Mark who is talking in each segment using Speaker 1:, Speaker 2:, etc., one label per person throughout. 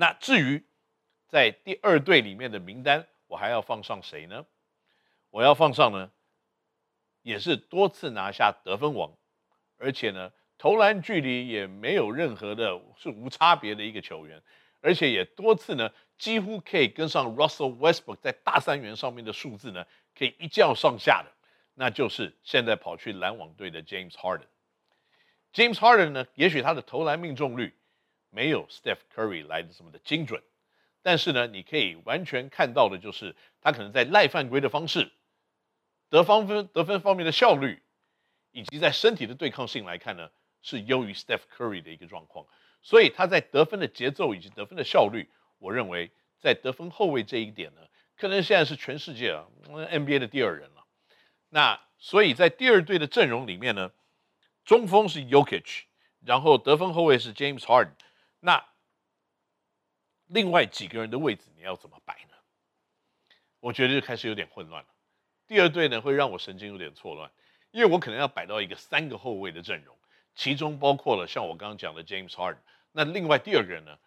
Speaker 1: 那至于在第二队里面的名单，我还要放上谁呢？我要放上呢，也是多次拿下得分王，而且呢，投篮距离也没有任何的，是无差别的一个球员，而且也多次呢，几乎可以跟上 Russell Westbrook 在大三元上面的数字呢，可以一较上下的，那就是现在跑去篮网队的 James Harden。James Harden 呢，也许他的投篮命中率没有 Steph Curry 来的这么的精准，但是呢，你可以完全看到的就是他可能在赖犯规的方式。得方分得分方面的效率，以及在身体的对抗性来看呢，是优于 Steph Curry 的一个状况。所以他在得分的节奏以及得分的效率，我认为在得分后卫这一点呢，可能现在是全世界啊 NBA 的第二人了。那所以在第二队的阵容里面呢，中锋是 Yokic，然后得分后卫是 James Harden。那另外几个人的位置你要怎么摆呢？我觉得就开始有点混乱了。第二队呢，会让我神经有点错乱，因为我可能要摆到一个三个后卫的阵容，其中包括了像我刚刚讲的 James Harden。那另外第二个人呢，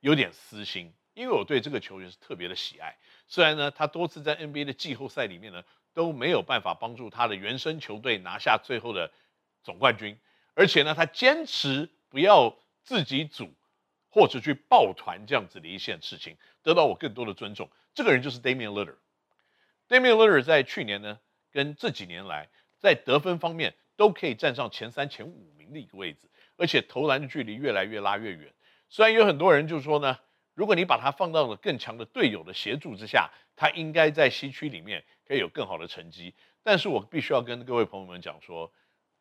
Speaker 1: 有点私心，因为我对这个球员是特别的喜爱。虽然呢，他多次在 NBA 的季后赛里面呢，都没有办法帮助他的原生球队拿下最后的总冠军，而且呢，他坚持不要自己组或者去抱团这样子的一件事情，得到我更多的尊重。这个人就是 Damian Lillard。Damian Lillard 在去年呢，跟这几年来在得分方面都可以站上前三、前五名的一个位置，而且投篮的距离越来越拉越远。虽然有很多人就说呢，如果你把他放到了更强的队友的协助之下，他应该在西区里面可以有更好的成绩。但是我必须要跟各位朋友们讲说，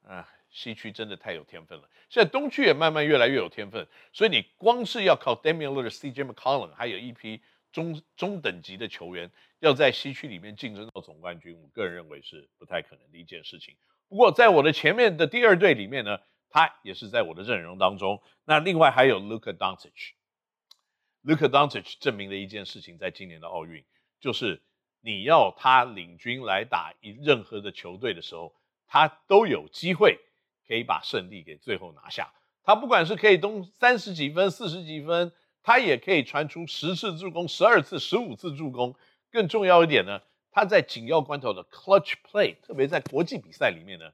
Speaker 1: 啊，西区真的太有天分了。现在东区也慢慢越来越有天分，所以你光是要靠 Damian Lillard、CJ McCollum，还有一批。中中等级的球员要在西区里面竞争到总冠军，我个人认为是不太可能的一件事情。不过在我的前面的第二队里面呢，他也是在我的阵容当中。那另外还有 Luka Doncic，Luka Doncic 证明了一件事情，在今年的奥运，就是你要他领军来打一任何的球队的时候，他都有机会可以把胜利给最后拿下。他不管是可以东三十几分、四十几分。他也可以传出十次助攻、十二次、十五次助攻。更重要一点呢，他在紧要关头的 clutch play，特别在国际比赛里面呢，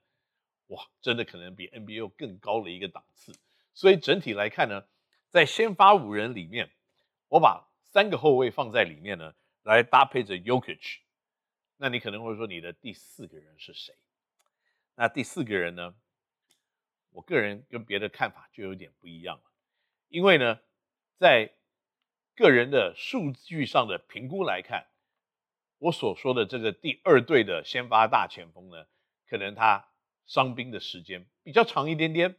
Speaker 1: 哇，真的可能比 NBA 更高了一个档次。所以整体来看呢，在先发五人里面，我把三个后卫放在里面呢，来搭配着 Yokic。那你可能会说，你的第四个人是谁？那第四个人呢，我个人跟别的看法就有点不一样了，因为呢。在个人的数据上的评估来看，我所说的这个第二队的先发大前锋呢，可能他伤兵的时间比较长一点点。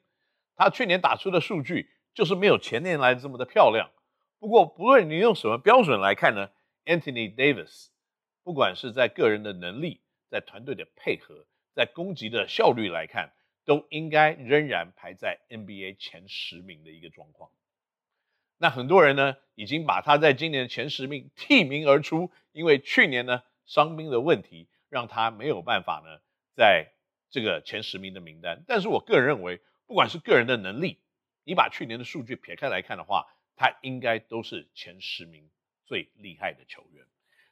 Speaker 1: 他去年打出的数据就是没有前年来这么的漂亮。不过，不论你用什么标准来看呢，Anthony Davis，不管是在个人的能力、在团队的配合、在攻击的效率来看，都应该仍然排在 NBA 前十名的一个状况。那很多人呢，已经把他在今年的前十名替名而出，因为去年呢伤兵的问题，让他没有办法呢在这个前十名的名单。但是我个人认为，不管是个人的能力，你把去年的数据撇开来看的话，他应该都是前十名最厉害的球员。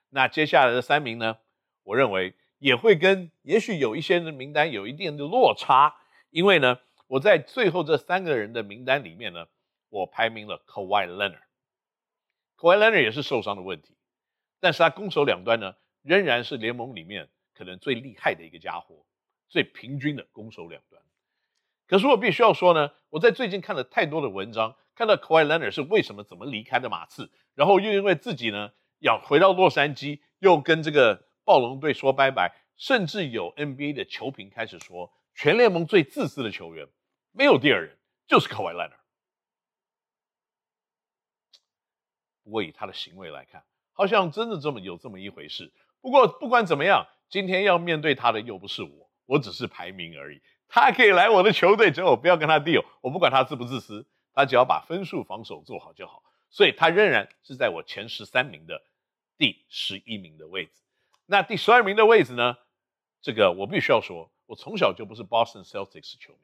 Speaker 1: 那接下来的三名呢，我认为也会跟也许有一些人的名单有一定的落差，因为呢，我在最后这三个人的名单里面呢。我排名了 Kawhi Leonard，Kawhi Leonard 也是受伤的问题，但是他攻守两端呢，仍然是联盟里面可能最厉害的一个家伙，最平均的攻守两端。可是我必须要说呢，我在最近看了太多的文章，看到 Kawhi Leonard 是为什么怎么离开的马刺，然后又因为自己呢要回到洛杉矶，又跟这个暴龙队说拜拜，甚至有 NBA 的球评开始说，全联盟最自私的球员没有第二人，就是 Kawhi Leonard。不过以他的行为来看，好像真的这么有这么一回事。不过不管怎么样，今天要面对他的又不是我，我只是排名而已。他可以来我的球队，只要我不要跟他 deal，我不管他自不自私，他只要把分数防守做好就好。所以他仍然是在我前十三名的第十一名的位置。那第十二名的位置呢？这个我必须要说，我从小就不是 Boston Celtics 球迷。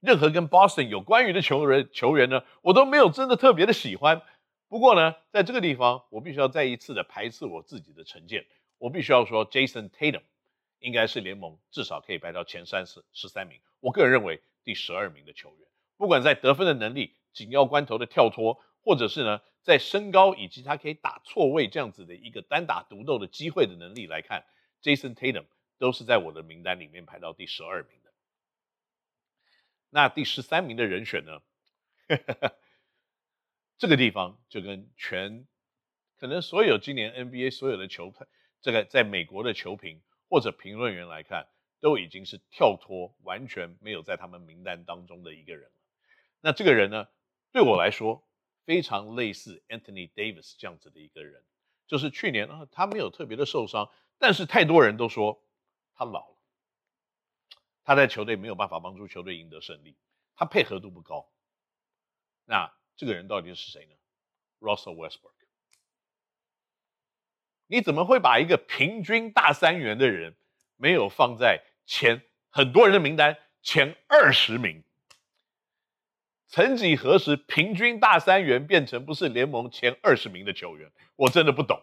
Speaker 1: 任何跟 Boston 有关于的球员球员呢，我都没有真的特别的喜欢。不过呢，在这个地方，我必须要再一次的排斥我自己的成见。我必须要说，Jason Tatum 应该是联盟至少可以排到前三十十三名。我个人认为第十二名的球员，不管在得分的能力、紧要关头的跳脱，或者是呢在身高以及他可以打错位这样子的一个单打独斗的机会的能力来看，Jason Tatum 都是在我的名单里面排到第十二名的。那第十三名的人选呢？这个地方就跟全可能所有今年 NBA 所有的球，这个在美国的球评或者评论员来看，都已经是跳脱，完全没有在他们名单当中的一个人了。那这个人呢，对我来说非常类似 Anthony Davis 这样子的一个人，就是去年啊，他没有特别的受伤，但是太多人都说他老了，他在球队没有办法帮助球队赢得胜利，他配合度不高。那这个人到底是谁呢？Russell Westbrook。你怎么会把一个平均大三元的人没有放在前很多人的名单前二十名？曾几何时，平均大三元变成不是联盟前二十名的球员？我真的不懂。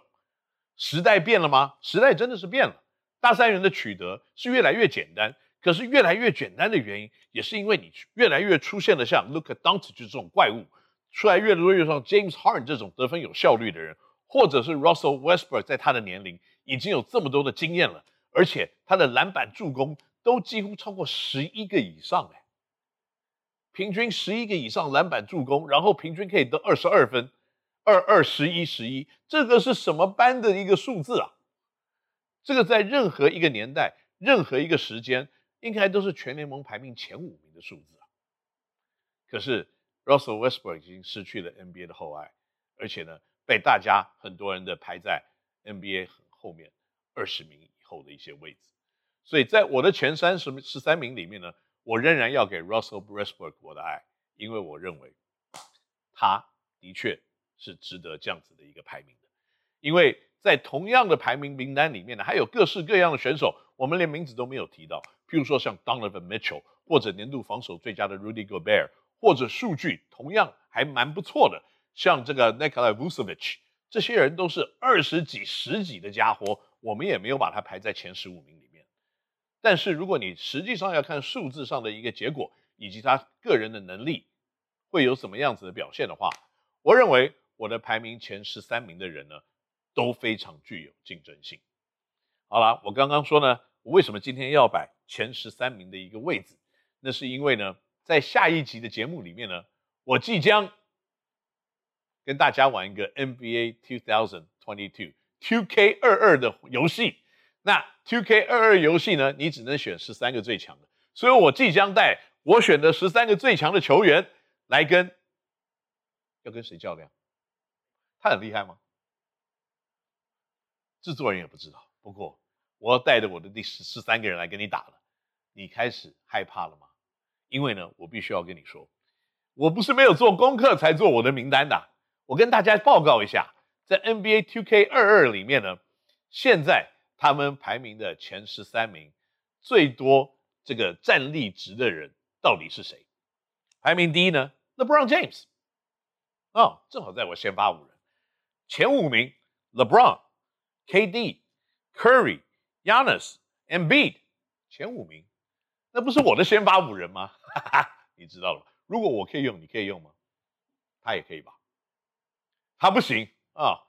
Speaker 1: 时代变了吗？时代真的是变了。大三元的取得是越来越简单，可是越来越简单的原因，也是因为你越来越出现了像 Luka Doncic 这种怪物。出来越多越像 James Harden 这种得分有效率的人，或者是 Russell Westbrook，在他的年龄已经有这么多的经验了，而且他的篮板助攻都几乎超过十一个以上哎，平均十一个以上篮板助攻，然后平均可以得二十二分，二二十一十一，这个是什么班的一个数字啊？这个在任何一个年代、任何一个时间，应该都是全联盟排名前五名的数字啊。可是。Russell Westbrook 已经失去了 NBA 的厚爱，而且呢，被大家很多人的排在 NBA 很后面二十名以后的一些位置。所以在我的前三十十三名里面呢，我仍然要给 Russell Westbrook 我的爱，因为我认为他的确是值得这样子的一个排名的。因为在同样的排名名单里面呢，还有各式各样的选手，我们连名字都没有提到，譬如说像 Donovan Mitchell，或者年度防守最佳的 Rudy Gobert。或者数据同样还蛮不错的，像这个 Nikola Vucevic，这些人都是二十几、十几的家伙，我们也没有把他排在前十五名里。但是如果你实际上要看数字上的一个结果，以及他个人的能力会有什么样子的表现的话，我认为我的排名前十三名的人呢，都非常具有竞争性。好了，我刚刚说呢，我为什么今天要摆前十三名的一个位置？那是因为呢。在下一集的节目里面呢，我即将跟大家玩一个 NBA 2022 2K 二二的游戏。那 2K 二二游戏呢，你只能选十三个最强的，所以我即将带我选的十三个最强的球员来跟，要跟谁较量？他很厉害吗？制作人也不知道。不过我要带着我的第十十三个人来跟你打了，你开始害怕了吗？因为呢，我必须要跟你说，我不是没有做功课才做我的名单的。我跟大家报告一下，在 NBA 2K 二二里面呢，现在他们排名的前十三名，最多这个战力值的人到底是谁？排名第一呢，LeBron James，哦，正好在我先发五人，前五名，LeBron、KD、Curry、Giannis、Embiid，前五名。那不是我的先发五人吗？哈哈，你知道了。如果我可以用，你可以用吗？他也可以吧？他不行啊、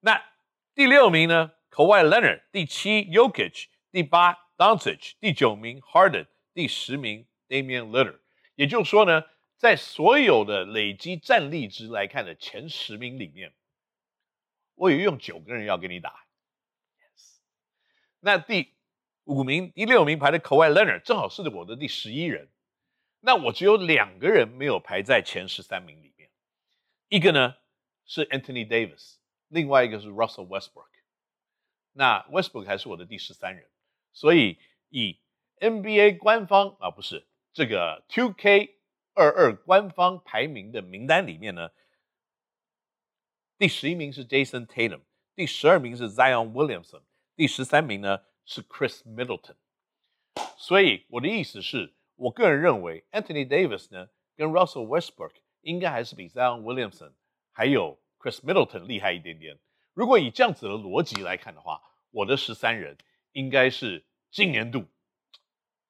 Speaker 1: 那第六名呢？Kawhi Leonard，第七，Yokich；第八 Doncic，第九名 Harden，第十名 Damian Lillard。也就是说呢，在所有的累积战力值来看的前十名里面，我有用九个人要跟你打。Yes。那第。五名，第六名排的 Kawhi Leonard 正好是我的第十一人，那我只有两个人没有排在前十三名里面，一个呢是 Anthony Davis，另外一个是 Russell Westbrook。那 Westbrook 还是我的第十三人，所以以 NBA 官方啊不是这个 2K 二二官方排名的名单里面呢，第十一名是 Jason Tatum，第十二名是 Zion Williamson，第十三名呢，是 Chris Middleton，所以我的意思是，我个人认为 Anthony Davis 呢跟 Russell Westbrook 应该还是比 Zion Williamson 还有 Chris Middleton 厉害一点点。如果以这样子的逻辑来看的话，我的十三人应该是今年度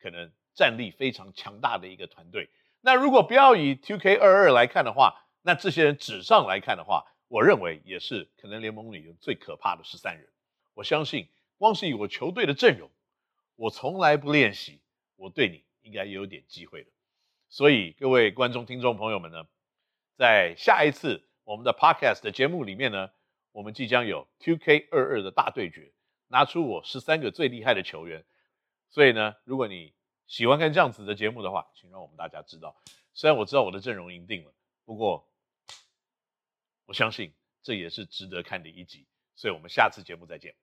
Speaker 1: 可能战力非常强大的一个团队。那如果不要以 Two K 二二来看的话，那这些人纸上来看的话，我认为也是可能联盟里最可怕的十三人。我相信，光是以我球队的阵容，我从来不练习，我对你应该也有点机会的。所以各位观众、听众朋友们呢，在下一次我们的 Podcast 的节目里面呢，我们即将有 qk 二二的大对决，拿出我十三个最厉害的球员。所以呢，如果你喜欢看这样子的节目的话，请让我们大家知道。虽然我知道我的阵容赢定了，不过我相信这也是值得看的一集。所以我们下次节目再见。